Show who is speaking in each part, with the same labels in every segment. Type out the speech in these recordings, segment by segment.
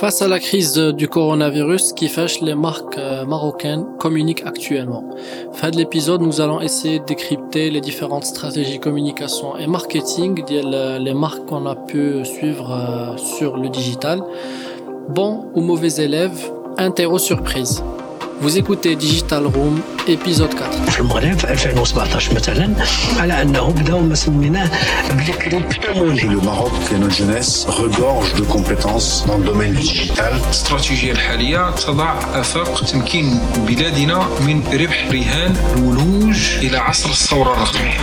Speaker 1: Face à la crise du coronavirus qui fâche les marques euh, marocaines communiquent actuellement. Fin de l'épisode, nous allons essayer de décrypter les différentes stratégies communication et marketing des marques qu'on a pu suivre euh, sur le digital. Bon ou mauvais élèves, interro surprise. Vous écoutez Digital Room, épisode 4.
Speaker 2: في المغرب في 2017 مثلا على انه بداو ما سميناه بلي
Speaker 3: Le Maroc et notre jeunesse regorge de compétences dans le domaine du digital.
Speaker 4: الاستراتيجية الحالية تضع آفاق تمكين بلادنا من ربح رهان الولوج إلى عصر الثورة الرقمية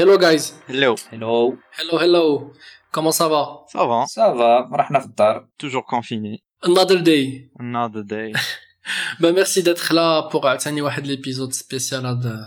Speaker 5: هلو
Speaker 1: جايز هلو هلو هلو هلو
Speaker 6: كما صافا
Speaker 5: صافا صافا رحنا في الدار
Speaker 6: توجور
Speaker 1: كونفيني انذر
Speaker 6: داي انذر
Speaker 1: داي ميرسي دات خلا بوغ ثاني واحد ليبيزود سبيسيال هذا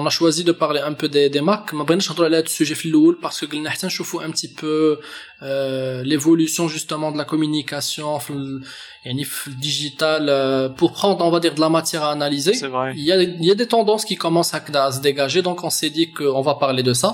Speaker 1: on a choisi de parler un peu des, des marques ما بغيناش نهضروا على هاد السوجي في الاول باسكو قلنا حتى نشوفوا un petit peu euh, l'évolution justement de la communication في ال- يعني في الديجيتال euh, pour prendre on va dire de la matière à analyser
Speaker 6: C'est vrai.
Speaker 1: il y a, il y a des tendances qui commencent à, à se dégager, donc on s'est dit qu'on va parler de ça.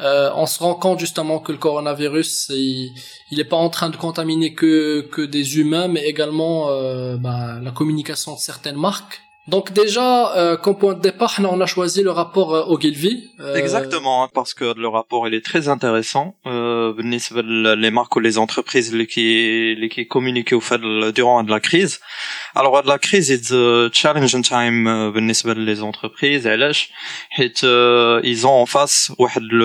Speaker 1: Euh, on se rend compte justement que le coronavirus, il, il est pas en train de contaminer que, que des humains, mais également euh, bah, la communication de certaines marques. Donc déjà, euh, comme point de départ, on a choisi le rapport euh, Ogilvy. Euh,
Speaker 6: Exactement, hein, parce que le rapport il est très intéressant. Euh, les marques ou les entreprises qui qui communiquent au fait durant de la crise. Alors de la crise it's a challenging time euh, بالنسبة les entreprises علاش حيت euh, ils ont en face واحد le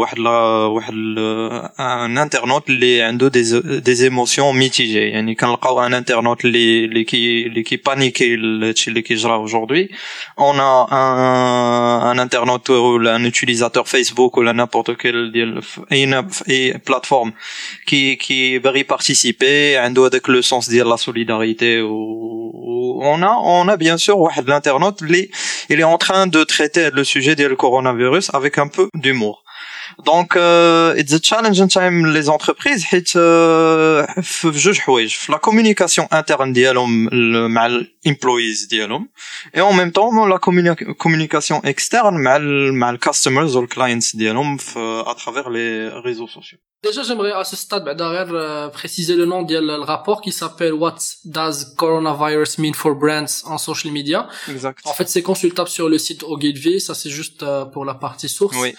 Speaker 6: واحد la واحد le- un internaute اللي عنده des des émotions mitigées يعني كنلقاو un internaute اللي اللي كي اللي كي بانيكي الشيء اللي كيجرى aujourd'hui on a un, un internaute ou un utilisateur Facebook ou n'importe quelle ديال اي اي plateforme qui qui veut y participer عنده هذاك le sens ديال la solidarité ou ou- on a on a bien sûr واحد l'internaute اللي il est en train de traiter le sujet ديال le coronavirus avec un peu d'humour Donc, euh, it's a challenging time les entreprises, hit, euh, la communication interne le mal employees dialum, et en même temps, la communi communication externe mal, mal customers ou le clients dialum, euh, à travers les réseaux sociaux.
Speaker 1: Déjà, j'aimerais à ce stade, ben, derrière, euh, préciser le nom du rapport qui s'appelle What Does Coronavirus Mean for Brands en Social Media.
Speaker 6: Exact.
Speaker 1: En fait, c'est consultable sur le site OGV, ça c'est juste euh, pour la partie source.
Speaker 6: Oui.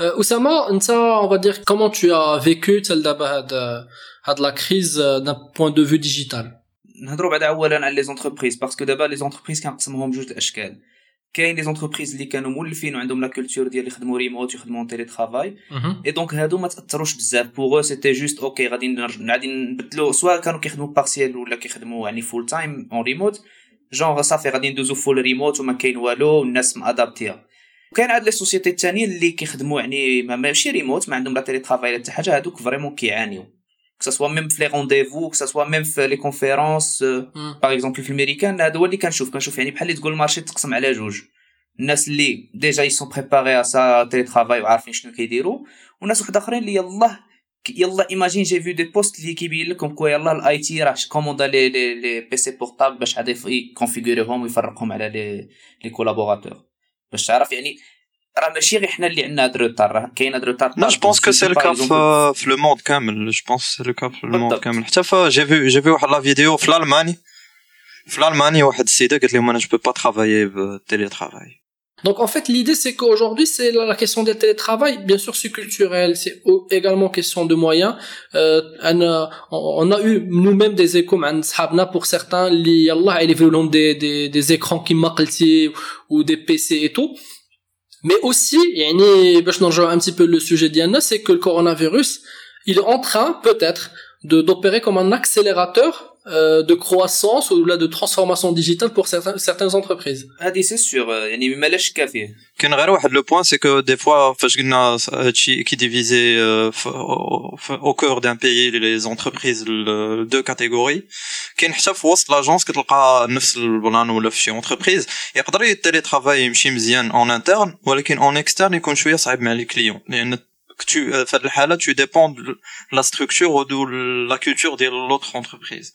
Speaker 1: Euh, Oussama, ça, on va dire comment tu as vécu celle de la crise euh, d'un point de vue digital.
Speaker 5: نهضروا بعدا اولا على لي زونتربريز باسكو دابا لي زونتربريز كنقسمهم بجوج الاشكال كاين لي زونتربريز اللي كانوا مولفين وعندهم لا كولتور ديال يخدموا ريموت يخدموا تيلي ترافاي اي دونك هادو ما تاثروش بزاف بوغ سيتي جوست اوكي غادي نرج- غادي نبدلوا سواء كانوا كيخدموا بارسيال ولا كيخدموا يعني فول تايم اون ريموت جونغ صافي غادي ندوزو فول ريموت وما كاين والو والناس مادابتيها وكاين عاد لي سوسيتي الثانيين اللي كيخدموا يعني ما ماشي ريموت ما عندهم لا تيلي ترافاي لا حتى حاجة هادوك فريمون كيعانيو. Soit même في لي رونديفو soit même في لي كونفيرونس باغ اكزومبل في الميريكان هذا هو اللي كنشوف كنشوف يعني بحال اللي تقول المارشي تقسم على جوج. الناس اللي ديجا يسون بريباري ا سا تيلي ترافاي وعارفين شنو كيديروا. وناس واحد أخرين اللي يلاه يلا ايماجين جي فيو دي بوست اللي كيبين لكم كوا يلا الاي تي راه كوموندا لي لي لي بي سي بورتابل باش عاد يكونفيغوريهم ويفرقهم على لي لي كولابوراتور باش تعرف يعني راه ماشي غير حنا اللي عندنا هاد الروتار راه كاين هاد الروتار
Speaker 6: لا جو بونس كو سي لو كا في لو موند كامل. جو بونس سي لو كا في لو
Speaker 5: موند
Speaker 6: كامل. حتى في جي في جي في واحد لا فيديو في الالماني في الالماني واحد السيدة قالت لهم أنا جو با ترافايي بالتيلي ترافاي
Speaker 1: Donc en fait, l'idée c'est qu'aujourd'hui, c'est la question du télétravail. Bien sûr, c'est culturel, c'est également question de moyens. Euh, euh on, a, eu nous-mêmes des échos, pour certains, les Allah, ils des, des, des écrans qui maqlti ou des PC et tout. Mais aussi, yani, je un petit peu le sujet d'Yanna, c'est que le coronavirus, il est en train peut-être d'opérer comme un accélérateur euh, de croissance ou là de transformation digitale pour certains, certaines entreprises.
Speaker 5: هذه سي سور يعني ما لاش كافيه
Speaker 6: كاين غير واحد لو بوين سي كو دي فوا فاش قلنا هادشي كي ديفيزي او كور دان بيي لي زونتربريز دو كاتيجوري كاين حتى في وسط لاجونس كتلقى نفس البلان ولا في شي اونتربريز يقدر التيلي ترافاي يمشي مزيان اون انترن ولكن اون اكسترن يكون شويه صعيب مع لي كليون لان tu في هاد الحاله tu dépends de la structure ou de la culture ديال l'autre entreprise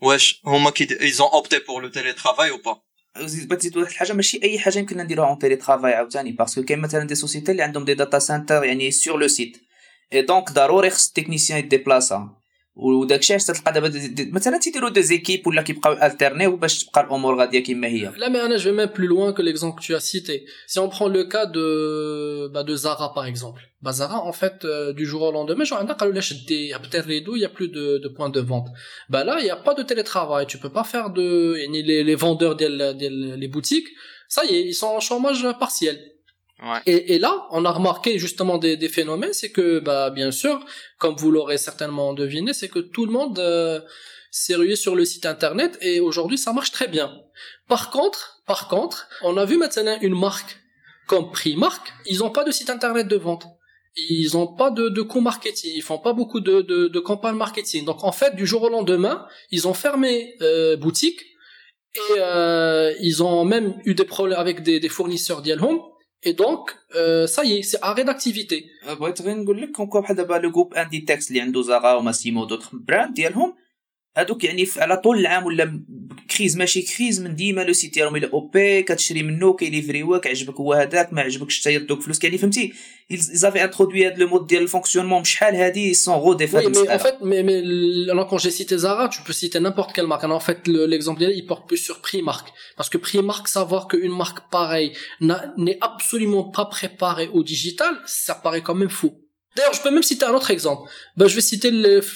Speaker 6: واش هما كي ils ont opté pour le télétravail ou pas
Speaker 5: بغيت تزيد واحد الحاجه ماشي اي حاجه يمكن نديروها اون تيلي ترافاي عاوتاني باسكو كاين مثلا دي سوسيتي اللي عندهم دي داتا سنتر يعني سور لو سيت اي دونك ضروري خص التكنيسيان يديبلاسا وداكشي علاش تلقى دابا مثلا تيديروا دي زيكيب ولا كيبقاو الترنيو باش تبقى الامور غاديه كما هي
Speaker 1: لا مي انا جو ميم بلو لوان كو ليكزومبل que tu as cité si on prend le cas de bah, de Zara par exemple bah Zara en fait euh, du jour au lendemain genre عندنا قالوا لاش دي il y a plus de de points de vente bah là il y a pas de télétravail tu peux pas faire de يعني les, les vendeurs ديال ديال les boutiques ça y est ils sont en chômage partiel Et, et, là, on a remarqué justement des, des phénomènes, c'est que, bah, bien sûr, comme vous l'aurez certainement deviné, c'est que tout le monde euh, s'est rué sur le site internet et aujourd'hui, ça marche très bien. Par contre, par contre, on a vu maintenant une marque comme Primark, ils n'ont pas de site internet de vente. Ils n'ont pas de, de co-marketing, ils font pas beaucoup de, de, de campagne marketing. Donc en fait, du jour au lendemain, ils ont fermé euh, boutique et euh, ils ont même eu des problèmes avec des, des fournisseurs d'Yelhome et donc euh, ça y est
Speaker 5: بغيت غير نقول لك كون بحال دابا لو جروب اندي تكست اللي عنده زاغا وماسيمو دوطخ براند ديالهم هادوك يعني على طول العام ولا كريز ماشي كريز من ديما لو سيت ديالهم الى او بي كتشري منه كيليفريوك عجبك هو هذاك ما عجبكش حتى يردوك فلوس يعني فهمتي زافي انترودوي هاد لو مود ديال الفونكسيونمون شحال هادي سون غو دي
Speaker 1: oui, mais en fait mais, mais alors quand j'ai cité Zara tu peux citer n'importe quelle marque en fait l'exemple le, il porte plus sur Primark parce que Primark savoir qu'une marque pareille n'est absolument pas préparée au digital ça paraît quand même fou D'ailleurs, je peux même citer un autre exemple. Ben, je vais citer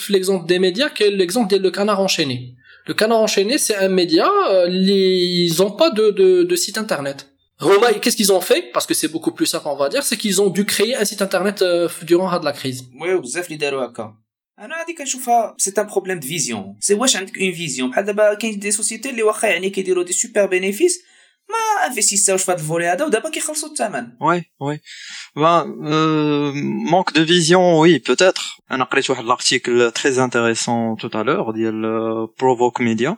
Speaker 1: l'exemple des médias, qui est l'exemple de Canard enchaîné. Le Canard enchaîné, c'est un média, euh, les... ils n'ont pas de, de, de, site internet. Roma, qu'est-ce qu'ils ont fait Parce que c'est beaucoup plus simple, on va dire, c'est qu'ils ont dû créer un site internet euh, durant la crise.
Speaker 5: Oui, بزاف اللي داروا هكا. انا هذه كنشوفها سي ان بروبليم دو فيزيون سي واش عندك اون فيزيون بحال دابا كاين دي سوسيتي اللي واخا يعني كيديروا دي سوبر بينيفيس ما انفيستيساوش في هذا الفولي هذا ودابا كيخلصوا الثمن
Speaker 6: وي وي ben euh, manque de vision oui peut-être انا قريت واحد l'article très intéressant tout à l'heure ديال Provoke Media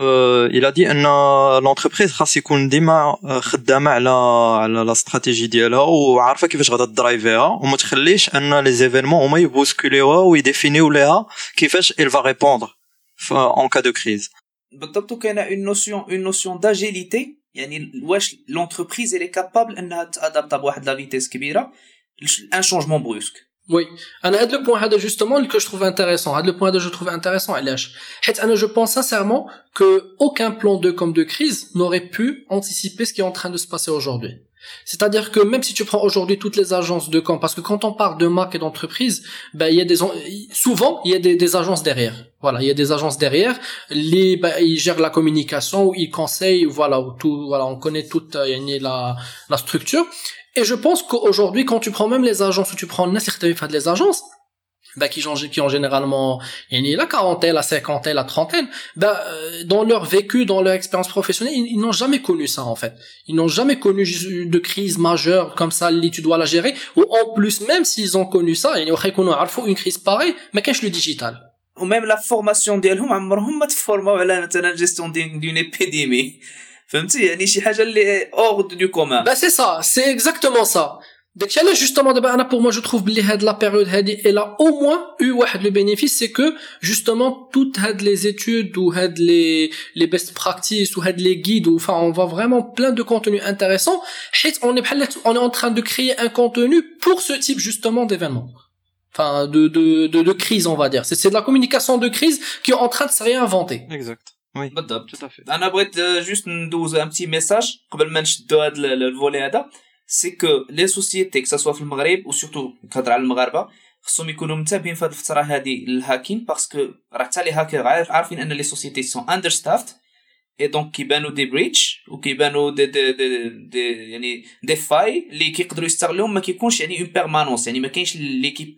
Speaker 6: euh, il a dit ان l'entreprise خاص يكون ديما خدامه على على لا استراتيجي ديالها وعارفه كيفاش غادا درايفيها وما تخليش ان لي زيفينمون هما يبوسكوليوها ويديفينيو ليها كيفاش il va répondre en cas de crise
Speaker 5: بالضبط وكاينه اون نوسيون اون نوسيون داجيليتي يعني واش لونتربريز اللي كابابل انها تادابتا بواحد لا فيتيس كبيره ان شونجمون بروسك
Speaker 1: Oui, انا هذا le point هذا justement que je trouve intéressant. هذا le point هذا je trouve intéressant علاش؟ حيت انا je pense sincèrement que aucun plan de comme de crise n'aurait pu anticiper ce qui est en train de se passer aujourd'hui. C'est-à-dire que même si tu prends aujourd'hui toutes les agences de camp, parce que quand on parle de marque et d'entreprise, ben il y a des souvent il y a des, des agences derrière. Voilà, il y a des agences derrière. Les, ben, ils gèrent la communication, ils conseillent, voilà, ou tout, voilà, on connaît toute euh, la la structure. Et je pense qu'aujourd'hui, quand tu prends même les agences, ou tu prends n'importe les agences, bah, qui, qui ont généralement la quarantaine, la cinquantaine, la trentaine, bah, dans leur vécu, dans leur expérience professionnelle, ils, ils n'ont jamais connu ça en fait. Ils n'ont jamais connu de crise majeure comme ça, tu dois la gérer. Ou en plus, même s'ils ont connu ça, il y aurait une crise pareille, mais qu'est-ce le digital
Speaker 5: وميم لا فورماسيون ديالهم عمرهم ما تفورماو على مثلا جيستيون دون ايبيديمي فهمتي يعني شي حاجه اللي اور دو كومان
Speaker 1: bah c'est ça c'est exactement ça Donc là justement d'abord Anna pour moi je trouve que la période elle a au moins eu le bénéfice c'est que justement toutes les études ou les les best practices ou les guides ou enfin on voit vraiment plein de contenus intéressants on est on est en train de créer un contenu pour ce type justement d'événement enfin de, de de de crise on va dire c'est c'est de la communication de crise qui est en train de se réinventer
Speaker 6: exact oui
Speaker 5: بالضبط
Speaker 6: tout à fait
Speaker 5: انا بغيت جوست ندوز ان بتي ميساج قبل ما سي كو لي سوسيتي كسا في المغرب وسورتو كنهضر على المغاربه خصهم يكونوا منتبهين في هذه الفترة هذه للهاكين باسكو راه حتى لي هاكر عارفين أن لي سوسيتي سون اندر ستافت اي دونك كيبانوا دي بريتش وكيبانوا دي دي دي, دي يعني دي فاي اللي كيقدروا يستغلوهم ما كيكونش يعني اون بيرمانونس يعني ما كاينش ليكيب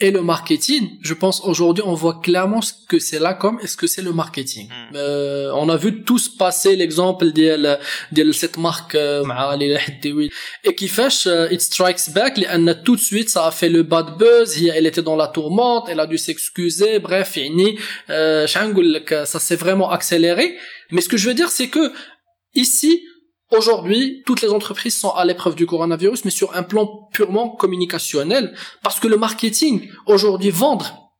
Speaker 1: et le marketing, je pense aujourd'hui on voit clairement ce que c'est là comme est ce que c'est le marketing.
Speaker 6: Hmm.
Speaker 1: Euh, on a vu tous passer l'exemple de cette marque euh, hmm. et qui fait euh, It Strikes Back, elle a tout de suite ça a fait le bad buzz, elle était dans la tourmente, elle a dû s'excuser, bref, euh, ça s'est vraiment accéléré. Mais ce que je veux dire c'est que ici Aujourd'hui, toutes les entreprises sont à l'épreuve du coronavirus, mais sur un plan purement communicationnel, parce que le marketing, aujourd'hui, vendre,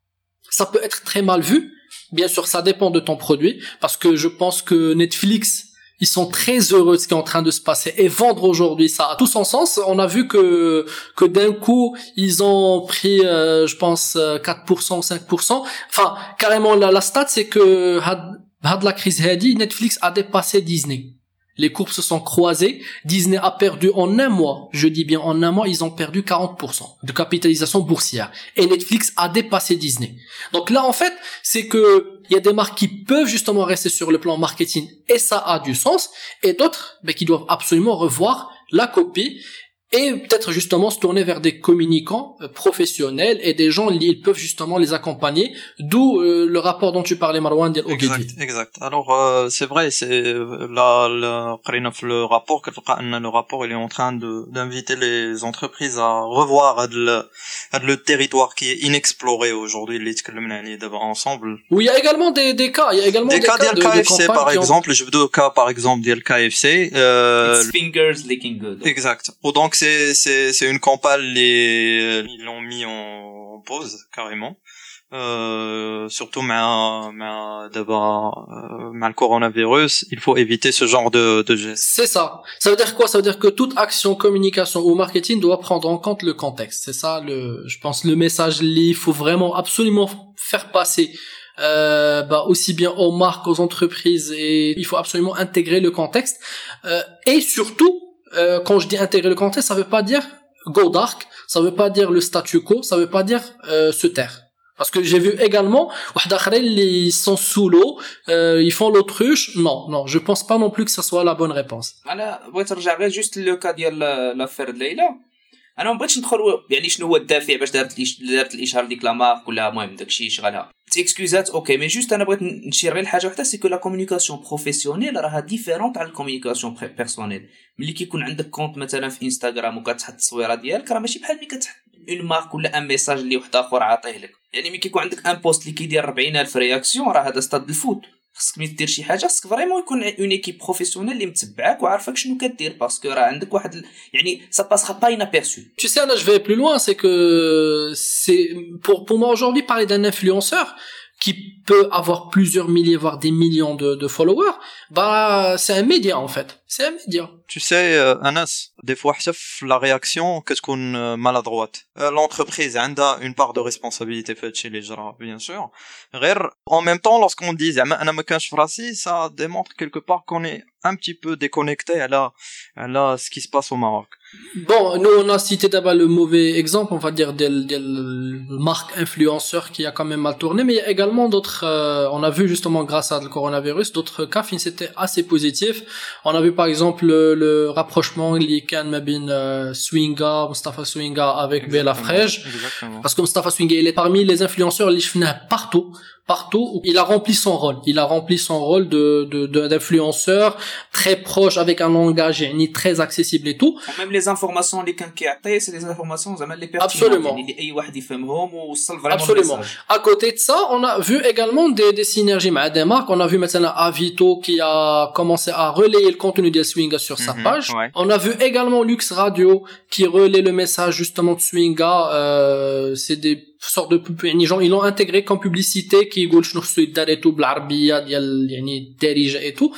Speaker 1: ça peut être très mal vu. Bien sûr, ça dépend de ton produit, parce que je pense que Netflix, ils sont très heureux de ce qui est en train de se passer. Et vendre aujourd'hui, ça a tout son sens. On a vu que que d'un coup, ils ont pris, euh, je pense, 4% ou 5%. Enfin, carrément, la, la stat, c'est que had, had la crise Netflix a dépassé Disney. Les courbes se sont croisées. Disney a perdu en un mois, je dis bien en un mois, ils ont perdu 40% de capitalisation boursière. Et Netflix a dépassé Disney. Donc là, en fait, c'est que il y a des marques qui peuvent justement rester sur le plan marketing et ça a du sens, et d'autres ben, qui doivent absolument revoir la copie et peut-être justement se tourner vers des communicants euh, professionnels et des gens ils peuvent justement les accompagner. D'où euh, le rapport dont tu parlais Marwan del
Speaker 6: exact, exact. Alors euh, c'est vrai c'est euh, là le, le rapport le rapport il est en train de d'inviter les entreprises à revoir à de le, à de le territoire qui est inexploré aujourd'hui ensemble.
Speaker 1: Oui il y a également des, des cas il y a également
Speaker 6: des,
Speaker 1: des
Speaker 6: cas,
Speaker 1: cas de,
Speaker 6: KFC par
Speaker 1: exemple ont...
Speaker 6: je veux deux cas par exemple DLKFC euh,
Speaker 5: It's fingers licking good.
Speaker 6: Exact. Donc c'est c'est c'est une campagne les ils l'ont mis en, pause carrément. Euh, surtout mais, d'abord euh, coronavirus, il faut éviter ce genre de, de gestes.
Speaker 1: C'est ça. Ça veut dire quoi? Ça veut dire que toute action communication ou marketing doit prendre en compte le contexte. C'est ça le je pense le message il faut vraiment absolument faire passer euh, bah, aussi bien aux marques, aux entreprises, et il faut absolument intégrer le contexte. Euh, et surtout, euh, quand je dis intégrer le contexte, ça veut pas dire go dark, ça veut pas dire le statu quo, ça veut pas dire euh, se taire. Parce que j'ai vu également, ils sont sous l'eau, euh, ils font l'autruche. Non, non, je pense pas non plus que ce soit la bonne réponse.
Speaker 5: Voilà, juste le cas de l'affaire de أنا ما بغيتش ندخل يعني شنو هو الدافع باش دارت دارت الإشهار ديك لا مارك ولا المهم داكشي شغالها تيكسكوزات أوكي مي جوست أنا بغيت نشير غير لحاجه وحدة سي كو لا كومونيكاسيون بروفيسيونيل راها ديفيرونت على الكومونيكاسيون بيرسونيل ملي كيكون عندك كونت مثلا في انستغرام وكتحط التصويرة ديالك راه ماشي بحال ملي كتحط اون مارك ولا ان ميساج اللي واحد آخر عاطيه لك. يعني ملي كيكون عندك ان بوست اللي كيدير 40000 رياكسيون راه هذا ستاد الفوت. خصك ملي دير شي حاجه خصك فريمون يكون اون ايكيب بروفيسيونيل اللي متبعاك وعارفك شنو كدير باسكو راه عندك واحد ال- يعني سا باسخا با انابيرسو
Speaker 1: Tu sais, Anna, je vais plus loin, c'est que c'est pour pour moi aujourd'hui parler d'un influenceur qui peut avoir plusieurs milliers voire des millions de, de followers, bah c'est un média en fait, c'est un média.
Speaker 6: Tu sais euh, Anas, des fois حتى في la réaction كتكون euh, maladroite. Euh, L'entreprise عندها une part de responsabilité في هادشي اللي جرى bien sûr. غير en même temps lorsqu'on dit زعما انا ما كانش في راسي ça démontre quelque part qu'on est un petit peu déconnecté على على ce qui se passe au Maroc.
Speaker 1: Bon, nous on a cité d'abord le mauvais exemple, on va dire des, des marques influenceurs qui a quand même mal tourné, mais il y a également d'autres, euh, on a vu justement grâce à le coronavirus, d'autres cas qui c'était assez positifs. On a vu par exemple le, le rapprochement Likan Mabin euh, Swinga, Mustafa Swinga avec Bella Frege.
Speaker 6: Exactement.
Speaker 1: Parce que Mustafa Swinga, il est parmi les influenceurs les chefs partout, partout. où Il a rempli son rôle. Il a rempli son rôle de de- de- d'influenceur très proche avec un langage يعني, très accessible et tout.
Speaker 5: وميم لي زانفورماسيون اللي كان كيعطي سي لي زانفورماسيون زعما اللي بيرتينون
Speaker 1: Absolument.
Speaker 5: يعني اللي اي واحد يفهمهم ووصل فريمون
Speaker 1: Absolument. À côté de ça, on a vu également des, des synergies avec des marques. On a vu maintenant Avito qui a commencé à relayer le contenu de Swinga sur sa
Speaker 6: Mhm,
Speaker 1: page.
Speaker 6: ouais.
Speaker 1: On a vu également Lux Radio qui relaie le message justement de Swinga. Euh, c'est des sortes de pub- يعني gens ils l'ont intégré comme publicité qui يقول شنو خصو يدار et tout بالعربية ديال يعني الدارجة et tout.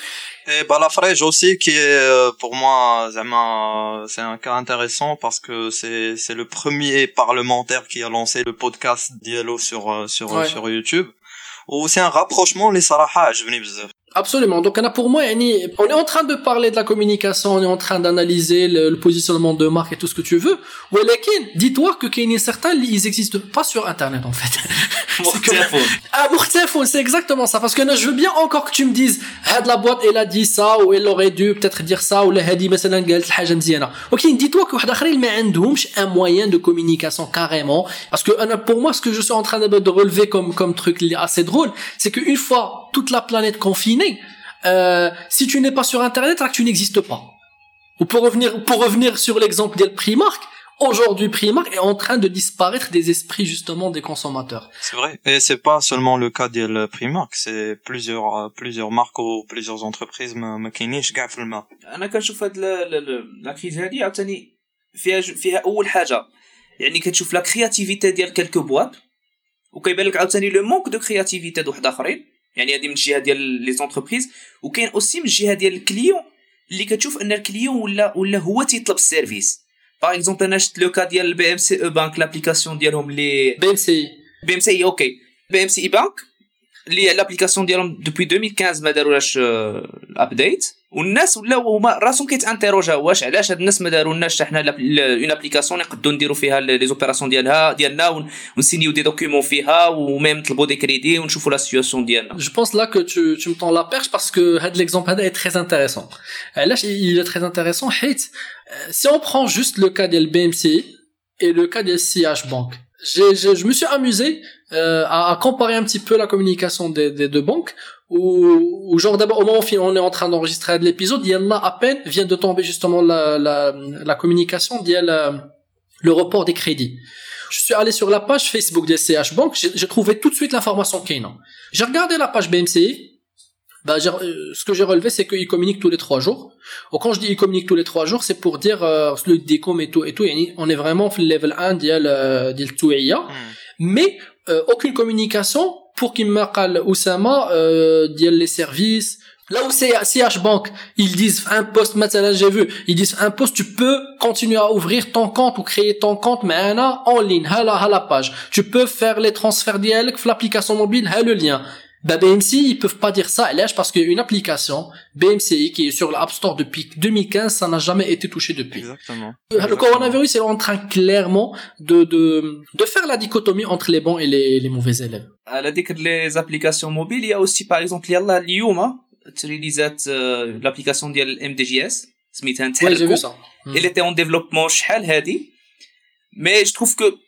Speaker 6: Et Balafrege aussi qui est euh, pour moi زعما c'est un cas intéressant parce que c'est c'est le premier parlementaire qui a lancé le podcast Diallo sur euh, sur
Speaker 1: Ouais.
Speaker 6: sur YouTube. وسي ان رابروشمون اللي صراحه عجبني بزاف
Speaker 1: Absolument. Donc, on a pour moi, on est en train de parler de la communication, on est en train d'analyser le, le, positionnement de marque et tout ce que tu veux. Ou dis-toi que qu'il y a certains, ils existent pas sur Internet, en fait. Mourtiafoun. ah, c'est exactement ça. Parce que je veux bien encore que tu me dises, ah, la boîte, elle a dit ça, ou elle aurait dû peut-être dire ça, ou elle a dit, mais c'est Ok, dis-toi que Wahdakhari, mais un moyen de communication carrément. Parce que, pour moi, ce que je suis en train de relever comme, comme truc assez drôle, c'est qu'une fois toute la planète confinée, euh, si tu n'es pas sur Internet, tu n'existes pas. Ou pour revenir, pour revenir sur l'exemple de Primark, aujourd'hui Primark est en train de disparaître des esprits justement des consommateurs.
Speaker 6: C'est vrai. Et c'est pas seulement le cas de Primark, c'est plusieurs euh, plusieurs marques ou plusieurs entreprises ما كاينينش كاع في الماء.
Speaker 5: انا كنشوف هاد لا كريز هادي عاوتاني فيها فيها اول حاجه يعني كتشوف لا كرياتيفيتي ديال كالكو بواط وكيبان لك عاوتاني لو مونك دو كرياتيفيتي د واحد اخرين يعني هذه من الجهة ديال لي زونتربريز وكاين أوسي من الجهة ديال الكليون اللي كتشوف أن الكليون ولا ولا هو تيطلب السيرفيس. باغ اكزومبل أنا شفت لو كا ديال البي ام سي أو بانك لابليكاسيون ديالهم اللي
Speaker 1: بي ام سي
Speaker 5: بي ام سي أوكي بي ام سي اي بانك اللي لابليكاسيون ديالهم دوبوي 2015 ما دارولاش ابديت والناس ولاو هما راسهم كيتانتيروجا واش علاش هاد الناس ما دارولناش حنا اون ابليكاسيون نقدروا نديروا فيها لي زوبيراسيون ديالها ديالنا ونسينيو دي دوكيومون فيها وميم نطلبوا دي كريدي ونشوفوا لا سيتواسيون ديالنا
Speaker 1: جو بونس لا كو تو تو متون لا بيرش باسكو هاد ليكزومبل هذا اي تري انتريسون علاش il est très intéressant حيت si on prend juste le cas ديال BMC et le cas ديال CH Bank je me suis amusé euh, à, à, comparer un petit peu la communication des, des deux banques où, où genre d'abord au moment où on est en train d'enregistrer l'épisode il y en a à peine vient de tomber justement la, la, la communication d'il le report des crédits. Je suis allé sur la page Facebook des CH Bank j'ai trouvé tout de suite l'information Kainan j'ai regardé la page BMCI bah, euh, ce que j'ai relevé, c'est qu'ils communiquent tous les trois jours. Ou quand je dis ils communiquent tous les trois jours, c'est pour dire euh, le décom et tout et tout. On est vraiment le level 1 d'il d'il touiya, hmm. mais euh, aucune communication pour qu'ils qu'il m'appelle Oussama euh, d'il les services. Là où c'est CH Bank, ils disent un poste, maintenant j'ai vu, ils disent un poste, tu peux continuer à ouvrir ton compte ou créer ton compte, mais en ligne, à la, à la page. Tu peux faire les transferts d'IALC, l'application mobile, à le lien. Bah, ben BMC, ils peuvent pas dire ça, lâche parce qu'une application, BMCI, qui est sur l'App Store depuis 2015, ça n'a jamais été touché depuis.
Speaker 6: Exactement.
Speaker 1: Euh, Exactement. Le coronavirus est en train clairement de, de, de faire la dichotomie entre les bons et les, les mauvais élèves.
Speaker 5: À la décre les applications mobiles, il y a aussi, par exemple, il y a Liuma, hein. euh, l'application de MDJS,
Speaker 1: Smith ouais, vu ça. Mm.
Speaker 5: Elle était en développement, chez mais je trouve que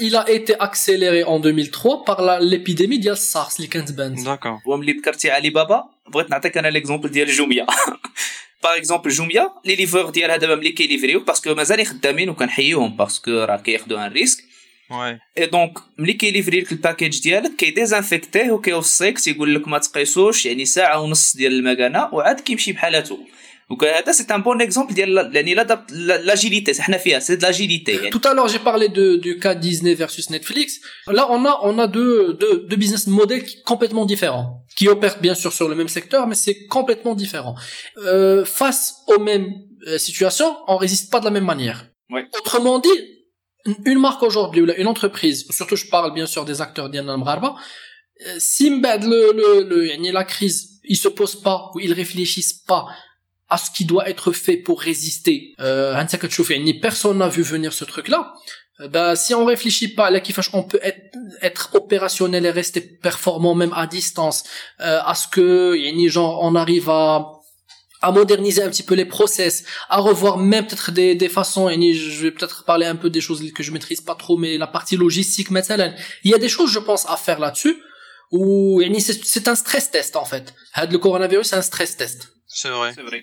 Speaker 1: il a été accéléré en 2003 par l'épidémie de SARS اللي كانت بانت
Speaker 6: داكور
Speaker 5: وملي ذكرتي علي بابا بغيت نعطيك انا ليكزومبل ديال جوميا باغ اكزومبل جوميا لي ليفور ديالها دابا ملي كيليفريو باسكو مازال خدامين وكنحييهم باسكو راه كياخذوا ان ريسك
Speaker 6: وي
Speaker 5: اي دونك ملي كيليفري لك الباكيج ديالك كيديزانفيكتيه وكيوصيك تيقول لك ما تقيسوش يعني ساعه ونص ديال المكانه وعاد كيمشي بحالاتو donc ça c'est un bon exemple l'agilité. C'est de l'agilité.
Speaker 1: Tout à l'heure j'ai parlé de, du cas Disney versus Netflix. Là on a on a deux, deux, deux business models complètement différents, qui opèrent bien sûr sur le même secteur, mais c'est complètement différent. Euh, face aux mêmes euh, situations, on résiste pas de la même manière.
Speaker 5: Ouais.
Speaker 1: Autrement dit, une marque aujourd'hui, une entreprise, surtout je parle bien sûr des acteurs d'Yann Mrarba, euh, si le, le, le, la crise, ils se posent pas ou ils réfléchissent pas à ce qui doit être fait pour résister euh, personne n'a vu venir ce truc là euh, bah si on réfléchit pas là on peut être, être opérationnel et rester performant même à distance euh, à ce que y genre on arrive à à moderniser un petit peu les process, à revoir même peut-être des, des façons, et je vais peut-être parler un peu des choses que je maîtrise pas trop, mais la partie logistique, مثلا, il y a des choses, je pense, à faire là-dessus, où c'est un stress test, en fait. Le coronavirus, c'est un stress test.
Speaker 6: C'est vrai.
Speaker 5: C'est vrai.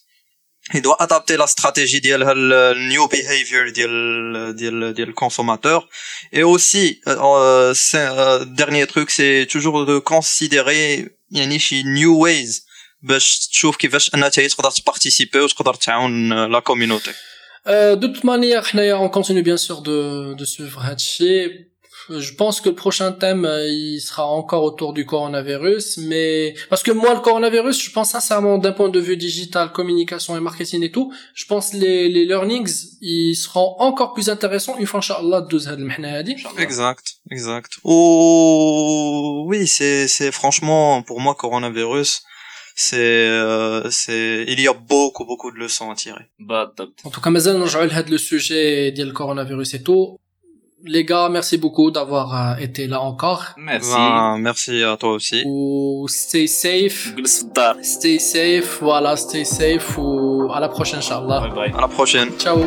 Speaker 6: il doit adapter la stratégie ديالها le new behavior ديال ديال ديال الكونسوماتور et aussi euh, euh, dernier truc c'est toujours de considérer يعني شي new ways باش تشوف كيفاش انها تقدر تبارتيسيبي وتقدر تعاون لا كوميونيتي
Speaker 1: دو توت مانيير حنايا اون كونتينيو بيان سور دو دو سويفر هادشي je pense que le prochain thème, euh, il sera encore autour du coronavirus, mais parce que moi, le coronavirus, je pense sincèrement d'un point de vue digital, communication et marketing et tout, je pense les les learnings, ils seront encore plus intéressants une fois inchallah de
Speaker 6: Exact, exact. Oh oui, c'est c'est franchement pour moi coronavirus c'est euh, c'est il y a beaucoup beaucoup de leçons à tirer.
Speaker 1: En tout cas, مازال نرجعوا لهذا le sujet ديال coronavirus et tout les gars, merci beaucoup d'avoir euh, été là encore.
Speaker 5: Merci.
Speaker 6: Ben, merci à toi aussi.
Speaker 1: Ou stay safe. Stay safe, voilà, stay safe ou à la prochaine, Inch'Allah.
Speaker 5: Bye bye.
Speaker 6: À la prochaine.
Speaker 1: Ciao.